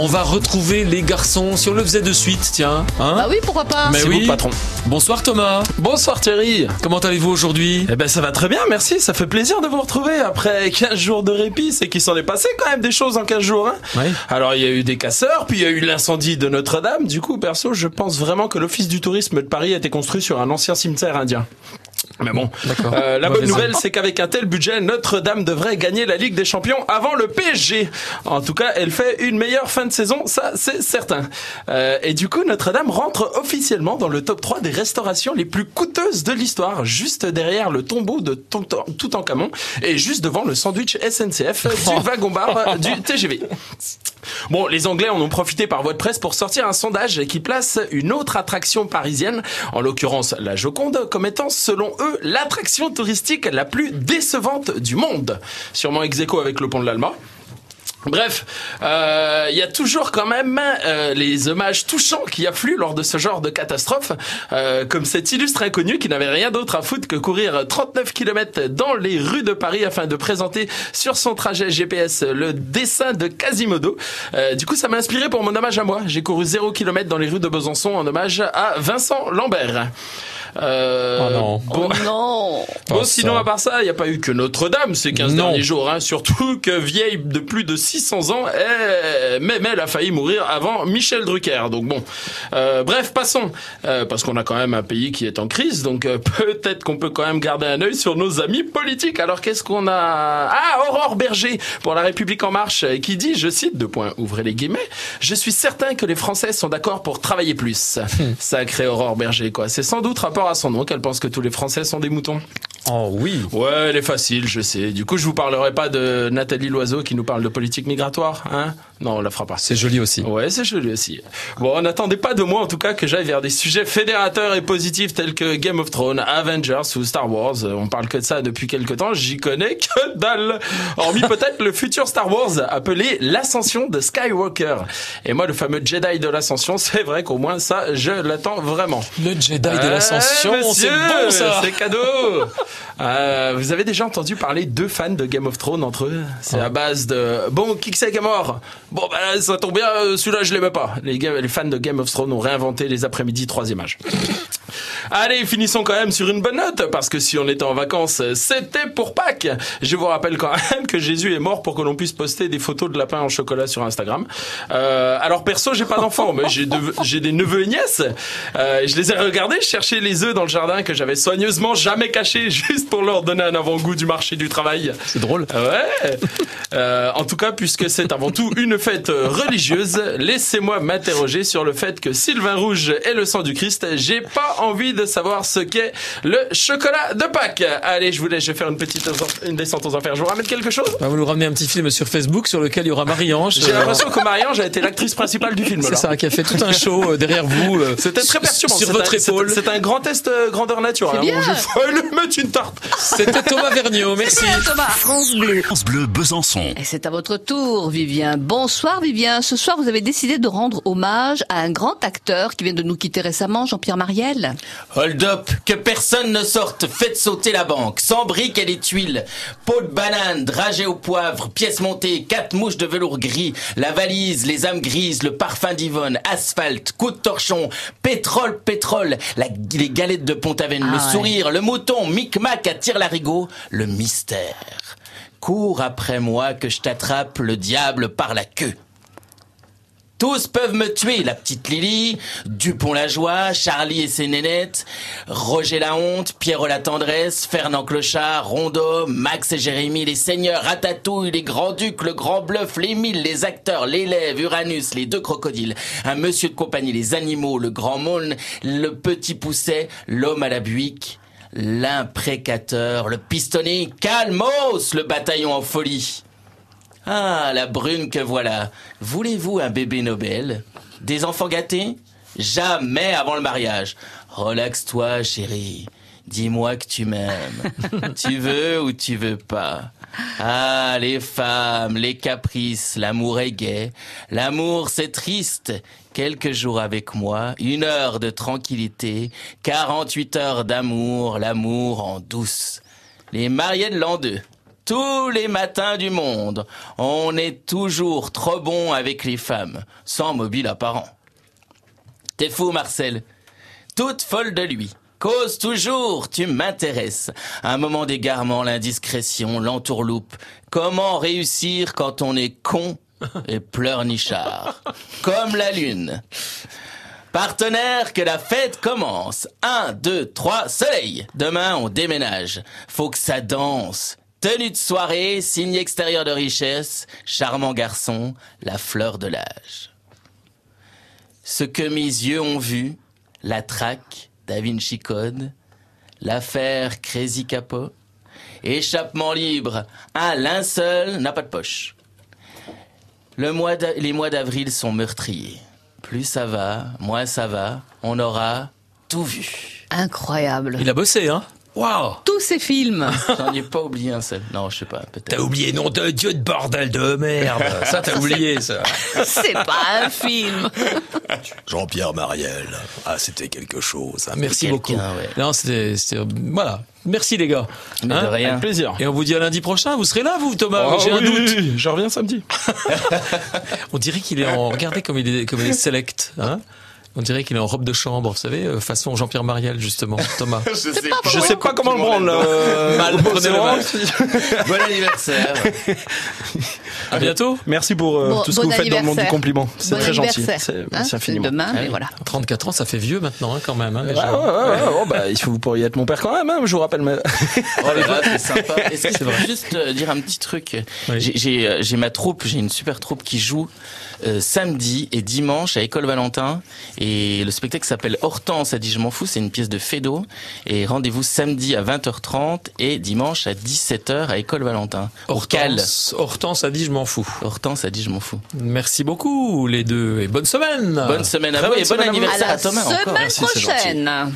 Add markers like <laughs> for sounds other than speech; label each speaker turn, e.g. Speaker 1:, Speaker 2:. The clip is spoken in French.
Speaker 1: on va retrouver les garçons si on le faisait de suite, tiens. Hein
Speaker 2: Bah oui, pourquoi pas
Speaker 1: Mais oui.
Speaker 3: vous, patron.
Speaker 1: Bonsoir Thomas.
Speaker 3: Bonsoir Thierry.
Speaker 1: Comment allez-vous aujourd'hui?
Speaker 3: Eh ben ça va très bien, merci. Ça fait plaisir de vous retrouver après 15 jours de répit. C'est qu'il s'en est passé quand même des choses en 15 jours. Hein
Speaker 1: Ouais.
Speaker 3: Alors il y a eu des casseurs, puis il y a eu l'incendie de Notre-Dame. Du coup, perso, je pense vraiment que l'office du tourisme de Paris a été construit sur un ancien cimetière indien. Mais bon. Euh, la bonne nouvelle, c'est qu'avec un tel budget, Notre-Dame devrait gagner la Ligue des Champions avant le PSG. En tout cas, elle fait une meilleure fin de saison, ça c'est certain. Euh, et du coup, Notre-Dame rentre officiellement dans le top 3 des restaurations les plus coûteuses de l'histoire, juste derrière le tombeau de Tout- Toutankhamon et juste devant le sandwich SNCF du wagon-bar du TGV. <laughs> Bon, les Anglais en ont profité par voie de presse pour sortir un sondage qui place une autre attraction parisienne, en l'occurrence la Joconde, comme étant, selon eux, l'attraction touristique la plus décevante du monde. Sûrement ex avec le pont de l'Alma. Bref, euh, il y a toujours quand même euh, les hommages touchants qui affluent lors de ce genre de catastrophe, euh, comme cet illustre inconnu qui n'avait rien d'autre à foutre que courir 39 km dans les rues de Paris afin de présenter sur son trajet GPS le dessin de Quasimodo. Euh, du coup, ça m'a inspiré pour mon hommage à moi. J'ai couru 0 km dans les rues de Besançon en hommage à Vincent Lambert. Euh,
Speaker 1: Oh non.
Speaker 3: bon,
Speaker 2: Oh non <laughs>
Speaker 3: Bon,
Speaker 1: Oh,
Speaker 3: sinon,
Speaker 1: ça.
Speaker 3: à part ça, il n'y a pas eu que Notre-Dame ces 15
Speaker 1: Non.
Speaker 3: derniers jours. Hein. Surtout que vieille de plus de 600 ans, eh, même elle a failli mourir avant Michel Drucker. Donc bon, Euh, bref, passons. Euh, parce qu'on a quand même un pays qui est en crise, donc euh, <laughs> peut-être qu'on peut quand même garder un œil sur nos amis politiques. Alors qu'est-ce qu'on a? Ah, Aurore Berger pour La République En Marche, qui dit, je cite, deux points, ouvrez les guillemets, je suis certain que les Français sont d'accord pour travailler plus. <laughs> Sacré Aurore Berger, quoi. C'est sans doute rapport à son nom qu'elle pense que tous les Français sont des moutons.
Speaker 1: Oh oui.
Speaker 3: Ouais, elle est facile, je sais. Du coup, je vous parlerai pas de Nathalie Loiseau qui nous parle de politique migratoire, hein? Non, on la fera pas.
Speaker 1: C'est joli aussi.
Speaker 3: Ouais, c'est joli aussi. Bon, n'attendez pas de moi, en tout cas, que j'aille vers des sujets fédérateurs et positifs tels que Game of Thrones, Avengers ou Star Wars. Euh, On parle que de ça depuis quelque temps, j'y connais que dalle. Hormis <laughs> peut-être le futur Star Wars, appelé l'ascension de Skywalker. Et moi, le fameux Jedi de l'ascension, c'est vrai qu'au moins ça, je l'attends vraiment.
Speaker 1: Le Jedi de
Speaker 3: Ouais,
Speaker 1: l'ascension, c'est bon ça.
Speaker 3: C'est cadeau. Euh, vous avez déjà entendu parler deux fans de Game of Thrones entre eux? C'est à base de bon qui que c'est qui est mort Bon bah ça tombe bien, euh, celui-là je l'aimais pas. Les, les fans de Game of Thrones ont réinventé les après-midi troisième âge. Allez, finissons quand même sur une bonne note, parce que si on était en vacances, c'était pour Pâques. Je vous rappelle quand même que Jésus est mort pour que l'on puisse poster des photos de lapins en chocolat sur Instagram. Euh, alors perso, j'ai pas d'enfants, mais j'ai de- j'ai des neveux et nièces. Euh, je les ai regardés chercher les œufs dans le jardin que j'avais soigneusement jamais cachés, <laughs> juste pour leur donner un avant-goût du marché du travail.
Speaker 1: C'est drôle.
Speaker 3: Ouais. Euh, en tout cas, puisque c'est avant tout une fête religieuse, laissez-moi m'interroger sur le fait que Sylvain Rouge est le sang du Christ. J'ai pas envie de savoir ce qu'est le chocolat de Pâques. Allez, je vous laisse, je vais faire une petite une descente aux enfers. Je vous ramène quelque chose?
Speaker 1: Bah, vous nous ramenez un petit film sur Facebook sur lequel il y aura Marie-Ange.
Speaker 3: J'ai
Speaker 1: euh,
Speaker 3: l'impression que Marie-Ange a été l'actrice principale du film.
Speaker 1: C'est ça, qui a fait tout un <laughs> show euh, derrière vous. euh,
Speaker 3: C'était très perturbant.
Speaker 1: Sur
Speaker 3: C'est
Speaker 1: votre épaule.
Speaker 3: C'est un grand test grandeur nature.
Speaker 2: C'est
Speaker 3: hein,
Speaker 2: bien.
Speaker 3: je faut lui mettre une tarte.
Speaker 1: C'était Thomas Vergniaud, merci.
Speaker 2: Bien, Thomas France Bleu
Speaker 4: France Bleu Besançon.
Speaker 2: Et c'est à votre tour, Vivien. Bonsoir, Vivien. Ce soir, vous avez décidé de rendre hommage à un grand acteur qui vient de nous quitter récemment, Jean-Pierre Mariel.
Speaker 5: Hold up, que personne ne sorte, faites sauter la banque, sans briques et les tuiles, pot de banane, dragée au poivre, pièces montées, quatre mouches de velours gris, la valise, les âmes grises, le parfum d'Yvonne, asphalte, coup de torchon, pétrole, pétrole, la- les galettes de Pont-Aven,
Speaker 2: Ah
Speaker 5: le
Speaker 2: ouais.
Speaker 5: sourire, le mouton, micmac à tire larigot, le mystère. Cours après moi que je t'attrape le diable par la queue. Tous peuvent me tuer, la petite Lily, Dupont la joie, Charlie et ses nénettes, Roger la honte, Pierrot la tendresse, Fernand Clochard, Rondeau, Max et Jérémy, les seigneurs, Ratatouille, les grands-ducs, le grand bluff, les mille, les acteurs, l'élève, Uranus, les deux crocodiles, un monsieur de compagnie, les animaux, le grand mône, le petit pousset, l'homme à la buique, l'imprécateur, le pistonné, calmos, le bataillon en folie. Ah, la brune que voilà. Voulez-vous un bébé Nobel? Des enfants gâtés? Jamais avant le mariage. Relaxe-toi, chérie. Dis-moi que tu m'aimes. <laughs> tu veux ou tu veux pas? Ah, les femmes, les caprices, l'amour est gai. L'amour, c'est triste. Quelques jours avec moi, une heure de tranquillité, 48 heures d'amour, l'amour en douce. Les mariés de l'an 2. Tous les matins du monde. On est toujours trop bon avec les femmes, sans mobile apparent. T'es fou, Marcel. Toute folle de lui. Cause toujours, tu m'intéresses. Un moment d'égarement, l'indiscrétion, l'entourloupe. Comment réussir quand on est con et pleurnichard? Comme la lune. Partenaire, que la fête commence. Un, deux, trois, soleil. Demain, on déménage. Faut que ça danse. Tenue de soirée, signe extérieur de richesse, charmant garçon, la fleur de l'âge. Ce que mes yeux ont vu, la traque, Da Vinci Code, l'affaire Crazy Capot, échappement libre, un linceul n'a pas de poche. Le mois les mois d'avril sont meurtriers. Plus ça va, moins ça va, on aura tout vu.
Speaker 2: Incroyable.
Speaker 1: Il a bossé, hein?
Speaker 2: Tous ces films. <laughs>
Speaker 5: J'en ai pas oublié un seul. Non, je sais pas, peut-être.
Speaker 1: T'as oublié, nom de Dieu de bordel de merde <laughs> Ça, t'as oublié, ça
Speaker 2: C'est pas un film. <laughs>
Speaker 4: Jean-Pierre Mariel. Ah, c'était quelque chose. hein.
Speaker 1: Merci beaucoup.
Speaker 5: ouais.
Speaker 1: Non, c'était... Voilà. Merci, les gars.
Speaker 5: Mais
Speaker 1: Hein
Speaker 5: de rien.
Speaker 3: Avec plaisir.
Speaker 1: Et on vous dit à lundi prochain. Vous serez là, vous, Thomas
Speaker 3: Oh,
Speaker 1: J'ai un
Speaker 3: oui,
Speaker 1: doute.
Speaker 3: oui, je reviens samedi.
Speaker 1: On dirait qu'il est en... Regardez comme il est, comme il est select. Hein on dirait qu'il est en robe de chambre, vous savez, euh, façon Jean-Pierre Mariel, justement, <laughs> Thomas.
Speaker 5: Je sais
Speaker 3: Je sais pas comment le prendre. là. Euh,
Speaker 1: Mal, prenez-le mal. <laughs>
Speaker 5: Bon anniversaire.
Speaker 1: À bientôt.
Speaker 3: Merci pour euh,
Speaker 2: Bon,
Speaker 3: tout ce que vous faites dans le monde du compliment. C'est
Speaker 2: Bon
Speaker 3: très gentil. C'est
Speaker 2: Hein,
Speaker 3: infiniment.
Speaker 2: demain,
Speaker 5: Ah
Speaker 2: mais voilà.
Speaker 1: 34 ans, ça fait vieux maintenant, hein, quand même, hein,
Speaker 3: Ouais,
Speaker 1: déjà.
Speaker 3: ouais, ouais, ouais. Oh, bah, il faut, vous pourriez être mon père quand même, hein, je vous rappelle. Mais...
Speaker 5: Oh là c'est sympa. <laughs> Est-ce que je peux juste euh, dire un petit truc
Speaker 1: Oui.
Speaker 5: J'ai- ma troupe, j'ai une super troupe qui joue euh, samedi et dimanche à École Valentin. Et le spectacle s'appelle Hortense a dit je m'en fous, c'est une pièce de Fédo. Et rendez-vous samedi à 20h30 et dimanche à 17h à École Valentin.
Speaker 1: Hortense, Hortense a dit je m'en fous.
Speaker 5: Hortense a dit je m'en fous.
Speaker 1: Merci beaucoup, les deux, et bonne semaine
Speaker 5: Bonne semaine à
Speaker 3: Très
Speaker 5: vous
Speaker 3: bonne
Speaker 5: et bon
Speaker 3: semaine à.
Speaker 2: À
Speaker 5: anniversaire Thomas encore.
Speaker 2: semaine
Speaker 3: Merci, gentil.
Speaker 2: prochaine.